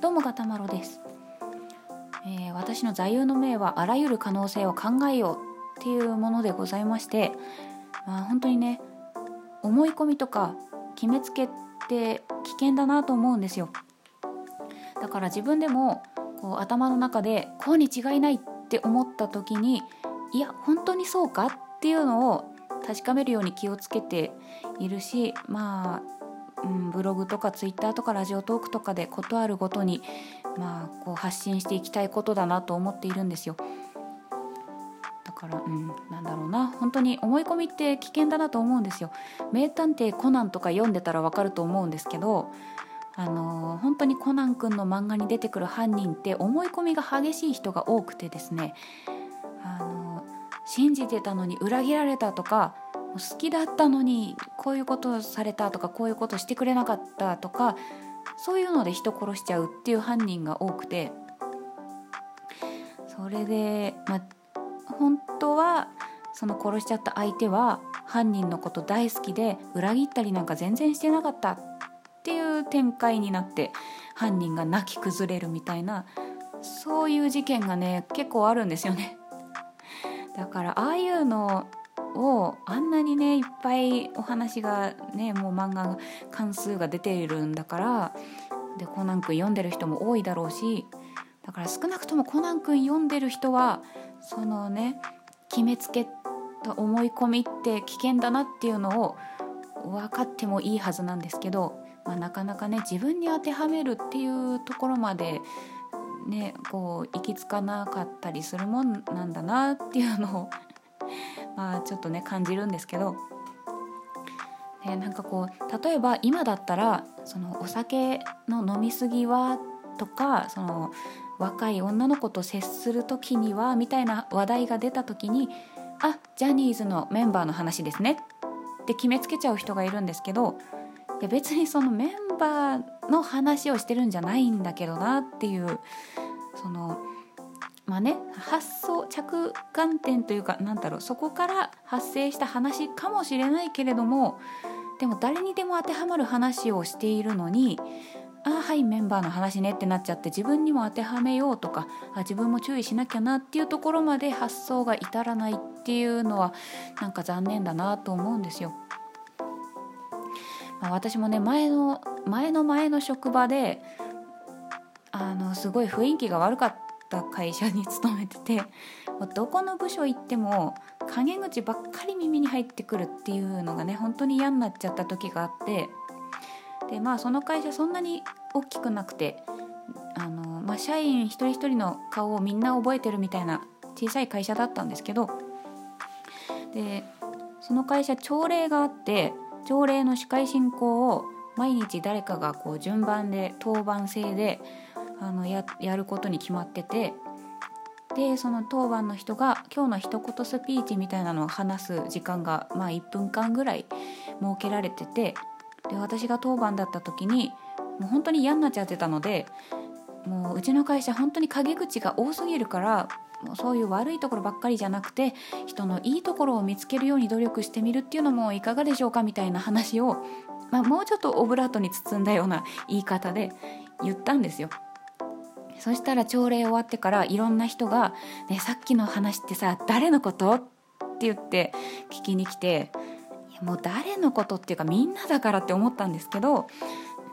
どうもガタマロです、えー私の座右の銘はあらゆる可能性を考えようっていうものでございまして、まあ、本当にね思い込みとか決めつけって危険だなと思うんですよ。だから自分でもこう頭の中でこうに違いないって思った時にいや本当にそうかっていうのを確かめるように気をつけているしまあ、うん、ブログとかツイッターとかラジオトークとかで事あるごとに、まあ、こう発信していきたいことだなと思っているんですよ。だから、うん、なんだろうな本当に思い込みって危険だなと思うんですよ。名探偵コナンとか読んでたらわかると思うんですけどあの本当にコナン君の漫画に出てくる犯人って思い込みが激しい人が多くてですねあの信じてたのに裏切られたとか好きだったのにこういうことをされたとかこういうことしてくれなかったとかそういうので人殺しちゃうっていう犯人が多くてそれで、まあ、本当はその殺しちゃった相手は犯人のこと大好きで裏切ったりなんか全然してなかったっていう展開になって犯人が泣き崩れるみたいなそういう事件がね結構あるんですよね。だからああいうのをあんなにねいっぱいお話がねもう漫画関数が出ているんだからでコナン君読んでる人も多いだろうしだから少なくともコナン君読んでる人はそのね決めつけた思い込みって危険だなっていうのを分かってもいいはずなんですけど、まあ、なかなかね自分に当てはめるっていうところまでねこう行き着かなかったりするもんなんだなっていうのをまあちょっとね感じるんですけど、ね、なんかこう例えば今だったらそのお酒の飲み過ぎはとかその若い女の子と接する時にはみたいな話題が出た時にあジャニーズのメンバーの話ですね。って決めつけちゃう人がいるんですけどいや別にそのメンバーの話をしてるんじゃないんだけどなっていうそのまあね発想着眼点というかなんだろうそこから発生した話かもしれないけれどもでも誰にでも当てはまる話をしているのにああはいメンバーの話ねってなっちゃって自分にも当てはめようとかあ自分も注意しなきゃなっていうところまで発想が至らないっていうのはなんか残念だなと思うんですよ。まあ、私もね前の前の前の職場であのすごい雰囲気が悪かった会社に勤めててどこの部署行っても陰口ばっかり耳に入ってくるっていうのがね本当に嫌になっちゃった時があってでまあその会社そんなに大きくなくてあの、まあ、社員一人一人の顔をみんな覚えてるみたいな小さい会社だったんですけどでその会社朝礼があって朝礼の司会進行を毎日誰かがこう順番で当番制であのややることに決まっててでその当番の人が今日の一言スピーチみたいなのを話す時間が、まあ、1分間ぐらい設けられててで私が当番だった時にもう本当に嫌になっちゃってたのでもううちの会社本当に陰口が多すぎるからもうそういう悪いところばっかりじゃなくて人のいいところを見つけるように努力してみるっていうのもいかがでしょうかみたいな話を、まあ、もうちょっとオブラートに包んだような言い方で言ったんですよ。そしたら朝礼終わってからいろんな人が「ねさっきの話ってさ誰のこと?」って言って聞きに来てもう誰のことっていうかみんなだからって思ったんですけど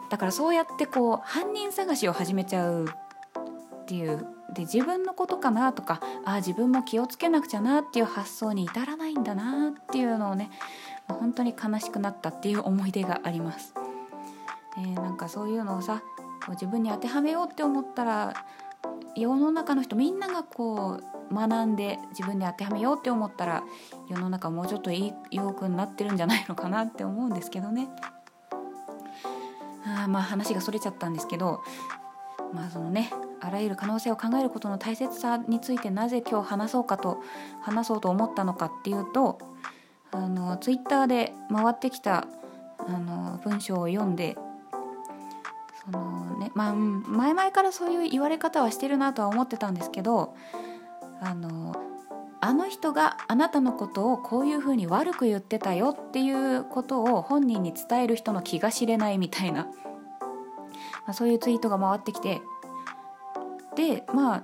だからそうやってこう犯人探しを始めちゃうっていうで自分のことかなとかああ自分も気をつけなくちゃなっていう発想に至らないんだなっていうのをね本当に悲しくなったっていう思い出があります。えーなんかそういうのをさこう自分に当てはめようって思ったら世の中の人みんながこう学んで自分に当てはめようって思ったら世の中もうちょっといいよくなってるんじゃないのかなって思うんですけどね。あまあ話がそれちゃったんですけどまあそのねあらゆる可能性を考えることの大切さについてなぜ今日話そうかと話そうと思ったのかっていうとあのツイッターで回ってきたあの文章を読んでそのねまあ前々からそういう言われ方はしてるなとは思ってたんですけどあのあの人があなたのことをこういうふうに悪く言ってたよっていうことを本人に伝える人の気が知れないみたいな、まあ、そういうツイートが回ってきてでまあ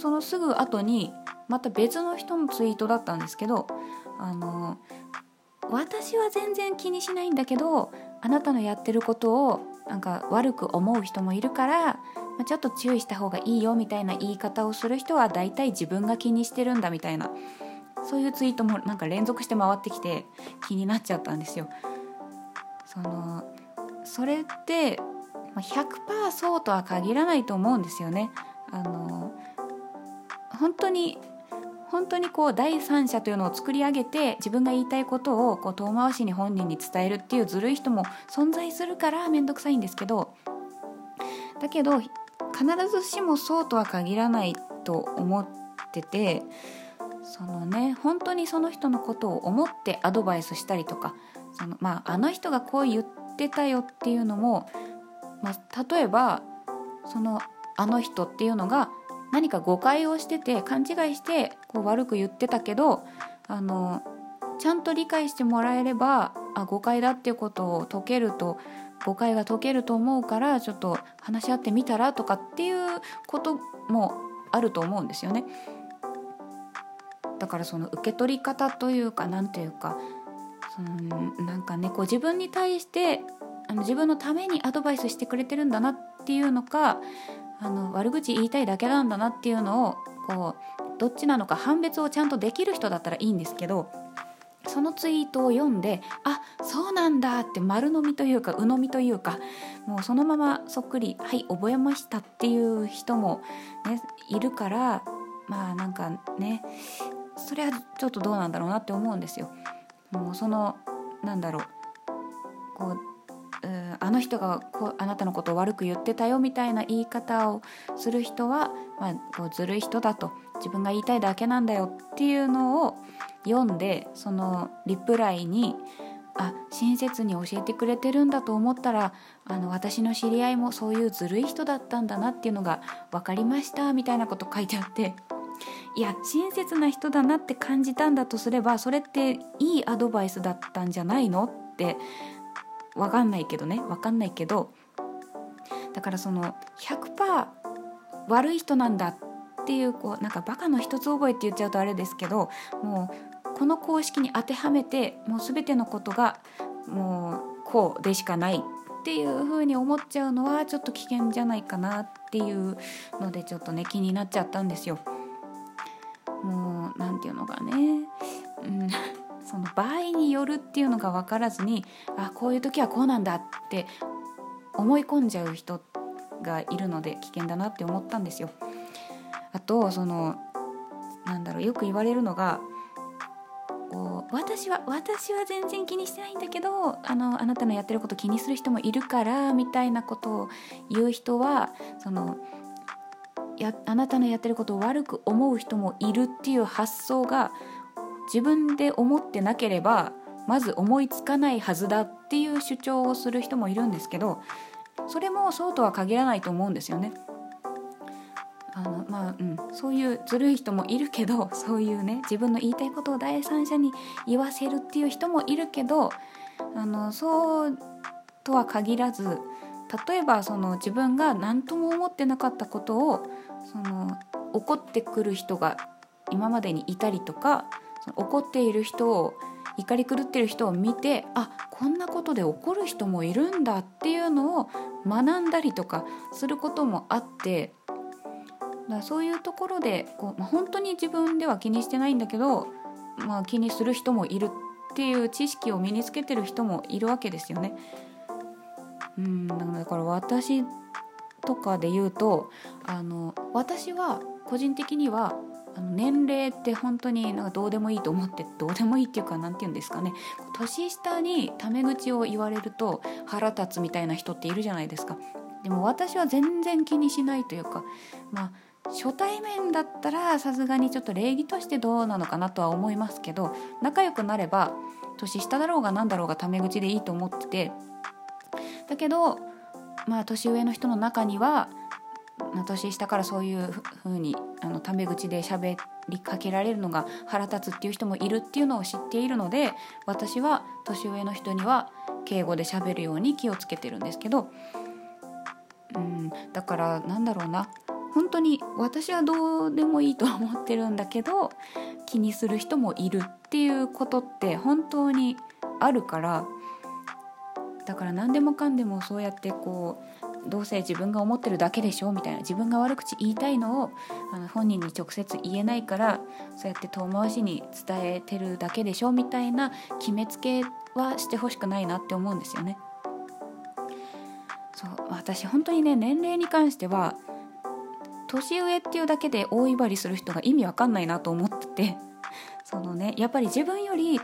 そのすぐ後にまた別の人のツイートだったんですけどあの私は全然気にしないんだけどあなたのやってることをなんか悪く思う人もいるから、まあ、ちょっと注意した方がいいよみたいな言い方をする人は大体自分が気にしてるんだみたいなそういうツイートもなんか連続して回ってきて気になっちゃったんですよ。そのそれって100%そうとは限らないと思うんですよね。あの本当に本当にこう第三者というのを作り上げて自分が言いたいことをこう遠回しに本人に伝えるっていうずるい人も存在するから面倒くさいんですけどだけど必ずしもそうとは限らないと思っててそのね本当にその人のことを思ってアドバイスしたりとかその、まあ、あの人がこう言ってたよっていうのも、まあ、例えばそのあの人っていうのが何か誤解をしてて勘違いしてこう悪く言ってたけどあのちゃんと理解してもらえればあ誤解だっていうことを解けると誤解が解けると思うからちょっと話し合ってみたらとかっていうこともあると思うんですよね。だからその受け取り方というか何ていうかそのなんかねこう自分に対してあの自分のためにアドバイスしてくれてるんだなっていうのかあの悪口言いたいだけなんだなっていうのをこうどっちなのか判別をちゃんとできる人だったらいいんですけどそのツイートを読んであそうなんだって丸飲みというか鵜呑みというかもうそのままそっくりはい覚えましたっていう人も、ね、いるからまあなんかねそれはちょっとどうなんだろうなって思うんですよ。もうそのなんだろうこうあの人がこうあなたのことを悪く言ってたよみたいな言い方をする人は、まあ、こうずるい人だと自分が言いたいだけなんだよっていうのを読んでそのリプライにあ親切に教えてくれてるんだと思ったらあの私の知り合いもそういうずるい人だったんだなっていうのが分かりましたみたいなこと書いてあっていや親切な人だなって感じたんだとすればそれっていいアドバイスだったんじゃないのって分かんないけどね。分かんないけど。だからその100%悪い人なんだっていうこうなんかバカの一つ覚えって言っちゃうとあれですけどもうこの公式に当てはめてもう全てのことがもうこうでしかないっていう風に思っちゃうのはちょっと危険じゃないかなっていうのでちょっとね気になっちゃったんですよ。もう何て言うのかね、うん。その場合によるっていうのが分からずにあこういう時はこうなんだって思い込んじゃう人がいるので危険だなって思ったんですよ。あとそのなんだろうよく言われるのがこう私は私は全然気にしてないんだけどあのあなたのやってること気にする人もいるからみたいなことを言う人はそのやあなたのやってることを悪く思う人もいるっていう発想が自分で思ってなければまず思いつかないはずだっていう主張をする人もいるんですけどそれもそうとは限らないと思うんですよね。あのまあうん、そういうずるい人もいるけど そういうね自分の言いたいことを第三者に言わせるっていう人もいるけどあのそうとは限らず例えばその自分が何とも思ってなかったことをその怒ってくる人が今までにいたりとか怒っている人を怒り狂ってる人を見てあこんなことで怒る人もいるんだっていうのを学んだりとかすることもあってだそういうところでこう、まあ、本当に自分では気にしてないんだけど、まあ、気にする人もいるっていう知識を身につけてる人もいるわけですよね。うんだから私とかで言うとあの私は個人的にはあの年齢って本当になんかどうでもいいと思ってどうでもいいっていうか何て言うんですかね。年下にタメ口を言われると腹立つみたいな人っているじゃないですか。でも私は全然気にしないというかまあ初対面だったらさすがにちょっと礼儀としてどうなのかなとは思いますけど仲良くなれば年下だろうが何だろうがタメ口でいいと思ってて。だけどまあ年上の人の中には年下からそういうふうにあのタメ口で喋りかけられるのが腹立つっていう人もいるっていうのを知っているので私は年上の人には敬語で喋るように気をつけてるんですけどうんだからなんだろうな。本当に私はどうでもいいと思ってるんだけど気にする人もいるっていうことって本当にあるからだから何でもかんでもそうやってこうどうせ自分が思ってるだけでしょみたいな自分が悪口言いたいのをあの本人に直接言えないからそうやって遠回しに伝えてるだけでしょみたいな決めつけはしてほしくないなって思うんですよね。そう私本当にね年齢に関しては年上っていうだけで大威張りする人が意味わかんないなと思っててそのねやっぱり自分より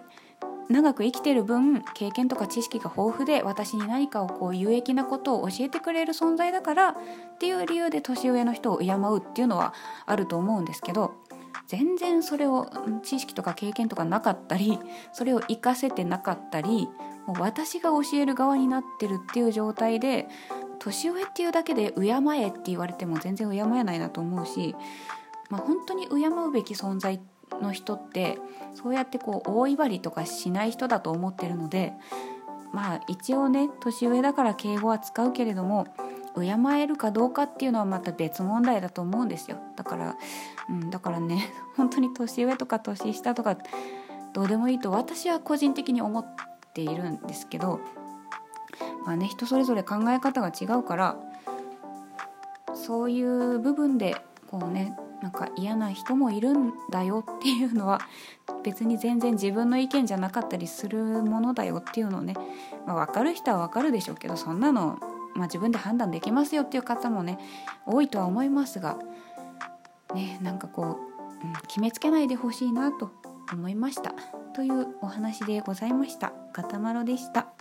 長く生きてる分経験とか知識が豊富で私に何かをこう有益なことを教えてくれる存在だからっていう理由で年上の人を敬うっていうのはあると思うんですけど全然それを知識とか経験とかなかったりそれを活かせてなかったりもう私が教える側になってるっていう状態で年上っていうだけで敬えって言われても全然敬えないなと思うし、まあ、本当に敬うべき存在っての人ってそうやってこう大威張りとかしない人だと思ってるのでまあ一応ね年上だから敬語は使うけれども敬えるかどうかっていうのはまた別問題だと思うんですよ。だから、うん、だからね 本当に年上とか年下とかどうでもいいと私は個人的に思っているんですけどまあね人それぞれ考え方が違うからそういう部分でこうねなんか嫌な人もいるんだよっていうのは別に全然自分の意見じゃなかったりするものだよっていうのをね、まあ、分かる人は分かるでしょうけどそんなの、まあ、自分で判断できますよっていう方もね多いとは思いますがねなんかこう、うん、決めつけないでほしいなと思いましたというお話でございました。ガタマロでした。